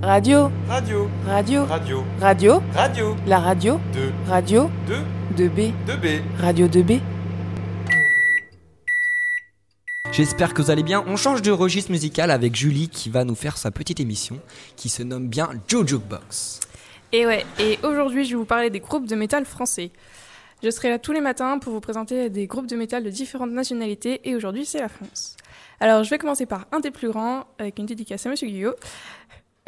Radio, Radio, radio, radio, radio, radio, la radio, 2, radio, 2, 2B, 2B. radio 2B. J'espère que vous allez bien. On change de registre musical avec Julie qui va nous faire sa petite émission qui se nomme bien Jojo Box. Et ouais, et aujourd'hui je vais vous parler des groupes de métal français. Je serai là tous les matins pour vous présenter des groupes de métal de différentes nationalités et aujourd'hui c'est la France. Alors je vais commencer par un des plus grands avec une dédicace à Monsieur Guyot.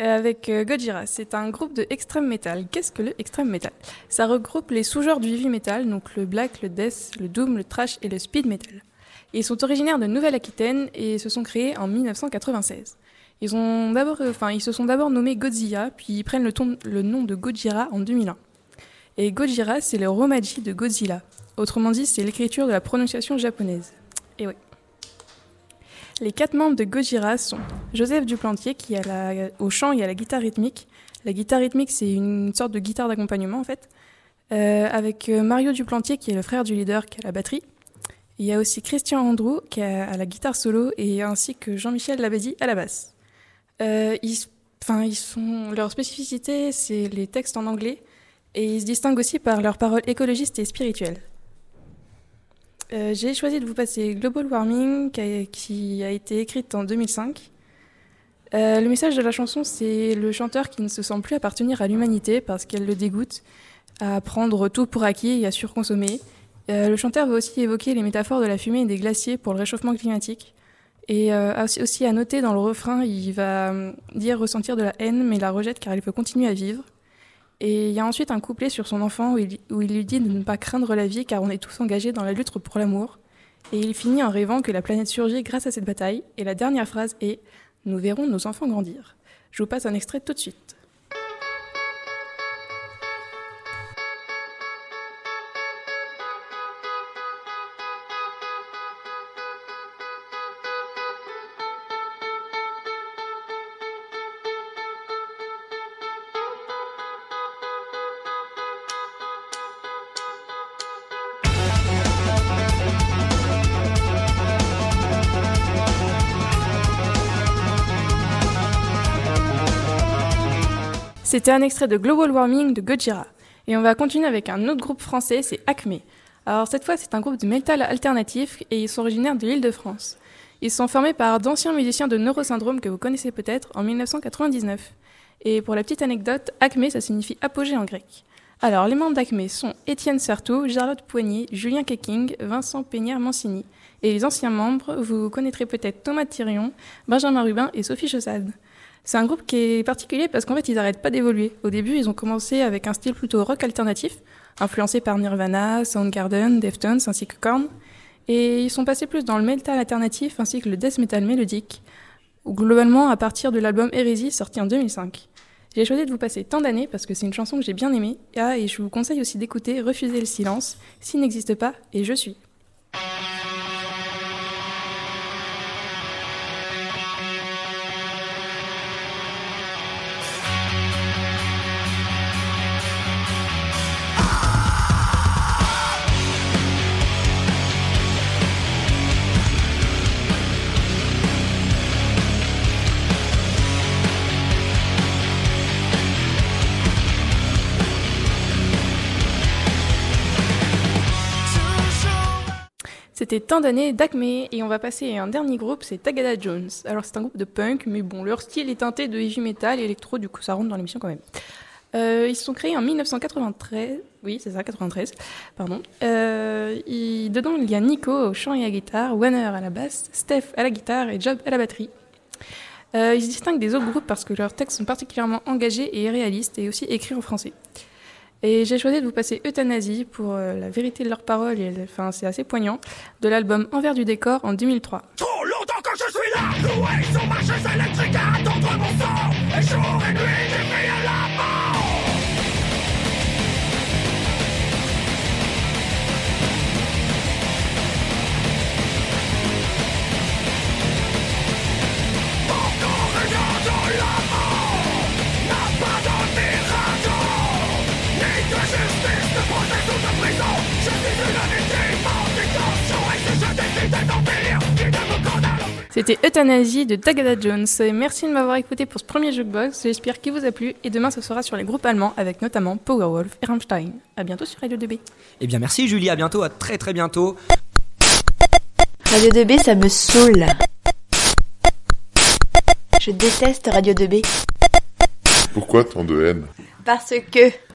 Euh, Avec euh, Gojira, c'est un groupe de extreme metal. Qu'est-ce que le extreme metal Ça regroupe les sous-genres du heavy metal, donc le black, le death, le doom, le trash et le speed metal. Ils sont originaires de Nouvelle-Aquitaine et se sont créés en 1996. Ils, ont euh, ils se sont d'abord nommés Godzilla, puis ils prennent le, le nom de Gojira en 2001. Et Gojira, c'est le Romaji de Godzilla. Autrement dit, c'est l'écriture de la prononciation japonaise. Et oui. Les quatre membres de Gojira sont Joseph Duplantier, qui a la, au chant et à la guitare rythmique. La guitare rythmique, c'est une sorte de guitare d'accompagnement, en fait. Euh, avec euh, Mario Duplantier, qui est le frère du leader, qui a la batterie. Il y a aussi Christian Andrew, qui a à la guitare solo, et ainsi que Jean-Michel Labadie à la basse. Euh, ils, sont, leur spécificité, c'est les textes en anglais, et ils se distinguent aussi par leurs paroles écologistes et spirituelles. Euh, J'ai choisi de vous passer Global Warming, qui a, été écrite en 2005. Euh, le message de la chanson, c'est le chanteur qui ne se sent plus appartenir à l'humanité parce qu'elle le dégoûte à prendre tout pour acquis et à surconsommer. Euh, le chanteur va aussi évoquer les métaphores de la fumée et des glaciers pour le réchauffement climatique. Et aussi- à noter dans le refrain, il va dire ressentir de la haine, mais la rejette car il veut continuer à vivre. Et il y a ensuite un couplet sur son enfant où il, lui dit de ne pas craindre la vie car on est tous engagés dans la lutte pour l'amour. Et il finit en rêvant que la planète surgit grâce à cette bataille. Et la dernière phrase est Nous verrons nos enfants grandir. Je vous passe un extrait tout de suite. C'était un extrait de Global Warming de Gojira. Et on va continuer avec un autre groupe français, c'est Acme. Alors cette fois, c'est un groupe de métal alternatif et ils sont originaires de l'île de France. Ils sont formés par d'anciens musiciens de Neurosyndrome que vous connaissez peut-être en 1999. Et pour la petite anecdote, Acme, ça signifie apogée en grec. Alors, les membres d'Acme sont Étienne Certeau, Charlotte Poignet, Julien Keking, Vincent Peignard-Mancini. Et les anciens membres, vous connaîtrez peut-être Thomas Thirion, Benjamin Rubin et Sophie Chaussade. C'est un groupe qui est particulier parce qu'en fait, ils n'arrêtent pas d'évoluer. Au début, ils ont commencé avec un style plutôt rock alternatif, influencé par Nirvana, Soundgarden, Deftones ainsi que Korn. Et ils sont passés plus dans le metal alternatif ainsi que le death metal mélodique, globalement à partir de l'album Hérésie sorti en 2005. J'ai choisi de vous passer tant d'années parce que c'est une chanson que j'ai bien aimée. Ah, et je vous conseille aussi d'écouter Refuser le silence, s'il n'existe pas, et je suis. C'était tant d'années d'Acme et on va passer à un dernier groupe, c'est Tagada Jones. Alors c'est un groupe de punk, mais bon, leur style est teinté de heavy metal et électro, du coup ça rentre dans l'émission quand même. Euh, ils se sont créés en 1993, oui c'est ça, 93, pardon. Euh, dedans il y a Nico au chant et à la guitare, Wanner à la basse, Steph à la guitare et Job à la batterie. Euh, ils se distinguent des autres groupes parce que leurs textes sont particulièrement engagés et réalistes et aussi écrits en français. Et j'ai choisi de vous passer Euthanasie pour euh, la vérité de leurs paroles, et, enfin c'est assez poignant, de l'album Envers du décor en 2003. Trop longtemps que je suis là, C'était Euthanasie de Tagada Jones. Et merci de m'avoir écouté pour ce premier jukebox. J'espère qu'il vous a plu. Et demain, ce sera sur les groupes allemands avec notamment Powerwolf et Rammstein. À bientôt sur Radio 2B. Eh bien, merci Julie, à bientôt, à très très bientôt. Radio 2B, ça me saoule. Je déteste Radio 2B. Pourquoi tant de haine? Parce que